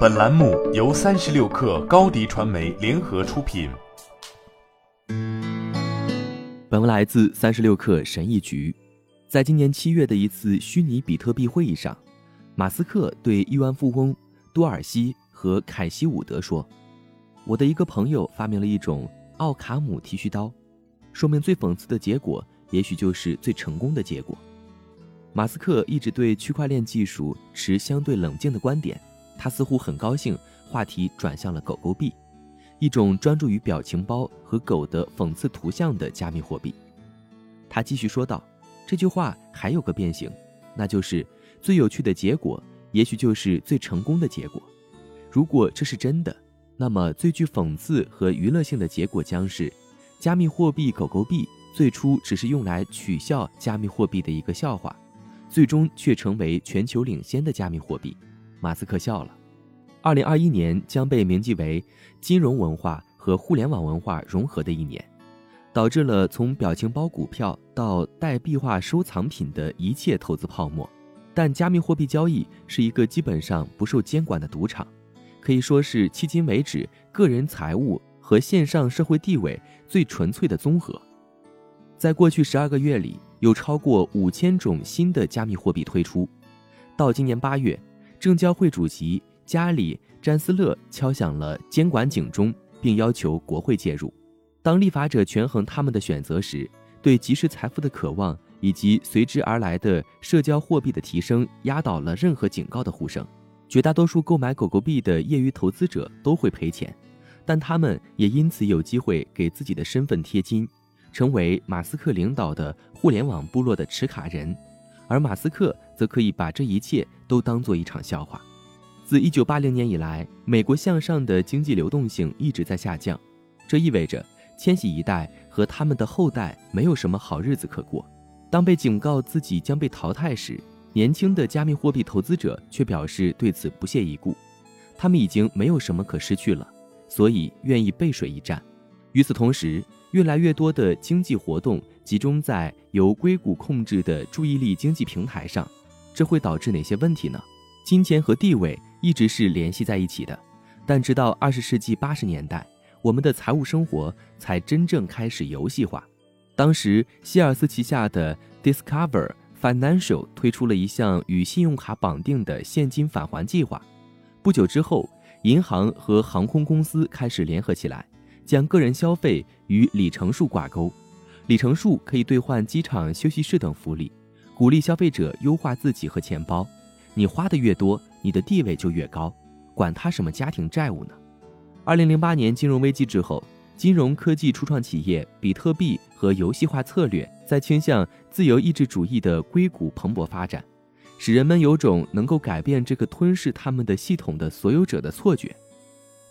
本栏目由三十六氪高低传媒联合出品。本文来自三十六氪神译局。在今年七月的一次虚拟比特币会议上，马斯克对亿万富翁多尔西和凯西伍德说：“我的一个朋友发明了一种奥卡姆剃须刀，说明最讽刺的结果，也许就是最成功的结果。”马斯克一直对区块链技术持相对冷静的观点，他似乎很高兴话题转向了狗狗币，一种专注于表情包和狗的讽刺图像的加密货币。他继续说道。这句话还有个变形，那就是最有趣的结果，也许就是最成功的结果。如果这是真的，那么最具讽刺和娱乐性的结果将是，加密货币狗狗币最初只是用来取笑加密货币的一个笑话，最终却成为全球领先的加密货币。马斯克笑了。二零二一年将被铭记为金融文化和互联网文化融合的一年。导致了从表情包股票到代币化收藏品的一切投资泡沫，但加密货币交易是一个基本上不受监管的赌场，可以说是迄今为止个人财务和线上社会地位最纯粹的综合。在过去十二个月里，有超过五千种新的加密货币推出，到今年八月，证交会主席加里·詹斯勒敲响了监管警钟，并要求国会介入。当立法者权衡他们的选择时，对即时财富的渴望以及随之而来的社交货币的提升压倒了任何警告的呼声。绝大多数购买狗狗币的业余投资者都会赔钱，但他们也因此有机会给自己的身份贴金，成为马斯克领导的互联网部落的持卡人，而马斯克则可以把这一切都当做一场笑话。自1980年以来，美国向上的经济流动性一直在下降，这意味着。千禧一代和他们的后代没有什么好日子可过。当被警告自己将被淘汰时，年轻的加密货币投资者却表示对此不屑一顾。他们已经没有什么可失去了，所以愿意背水一战。与此同时，越来越多的经济活动集中在由硅谷控制的注意力经济平台上，这会导致哪些问题呢？金钱和地位一直是联系在一起的，但直到二十世纪八十年代。我们的财务生活才真正开始游戏化。当时，希尔斯旗下的 Discover Financial 推出了一项与信用卡绑定的现金返还计划。不久之后，银行和航空公司开始联合起来，将个人消费与里程数挂钩。里程数可以兑换机场休息室等福利，鼓励消费者优化自己和钱包。你花的越多，你的地位就越高，管他什么家庭债务呢？二零零八年金融危机之后，金融科技初创企业比特币和游戏化策略在倾向自由意志主义的硅谷蓬勃发展，使人们有种能够改变这个吞噬他们的系统的所有者的错觉。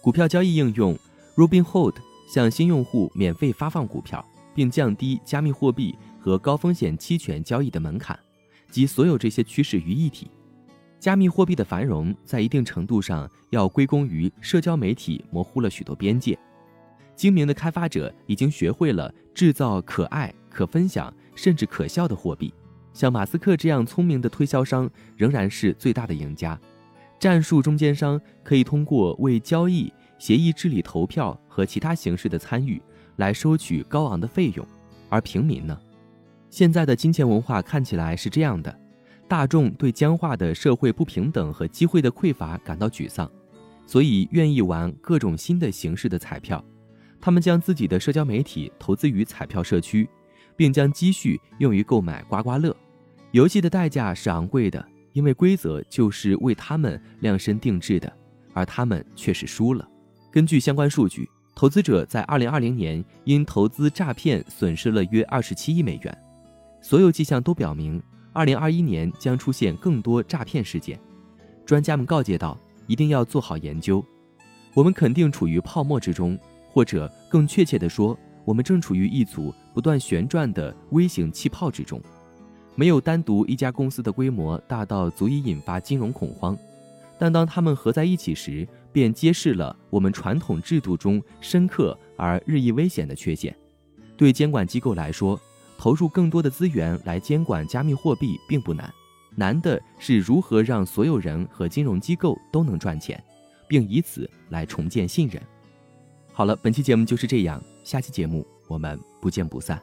股票交易应用 Robinhood 向新用户免费发放股票，并降低加密货币和高风险期权交易的门槛，集所有这些趋势于一体。加密货币的繁荣在一定程度上要归功于社交媒体模糊了许多边界。精明的开发者已经学会了制造可爱、可分享甚至可笑的货币。像马斯克这样聪明的推销商仍然是最大的赢家。战术中间商可以通过为交易、协议治理、投票和其他形式的参与来收取高昂的费用，而平民呢？现在的金钱文化看起来是这样的。大众对僵化的社会不平等和机会的匮乏感到沮丧，所以愿意玩各种新的形式的彩票。他们将自己的社交媒体投资于彩票社区，并将积蓄用于购买刮刮乐。游戏的代价是昂贵的，因为规则就是为他们量身定制的，而他们却是输了。根据相关数据，投资者在2020年因投资诈骗损失了约27亿美元。所有迹象都表明。二零二一年将出现更多诈骗事件，专家们告诫道：“一定要做好研究。我们肯定处于泡沫之中，或者更确切地说，我们正处于一组不断旋转的微型气泡之中。没有单独一家公司的规模大到足以引发金融恐慌，但当它们合在一起时，便揭示了我们传统制度中深刻而日益危险的缺陷。对监管机构来说投入更多的资源来监管加密货币并不难难的是如何让所有人和金融机构都能赚钱并以此来重建信任。好了本期节目就是这样下期节目我们不见不散。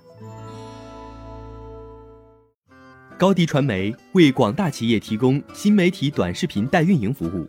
高迪传媒为广大企业提供新媒体短视频代运营服务。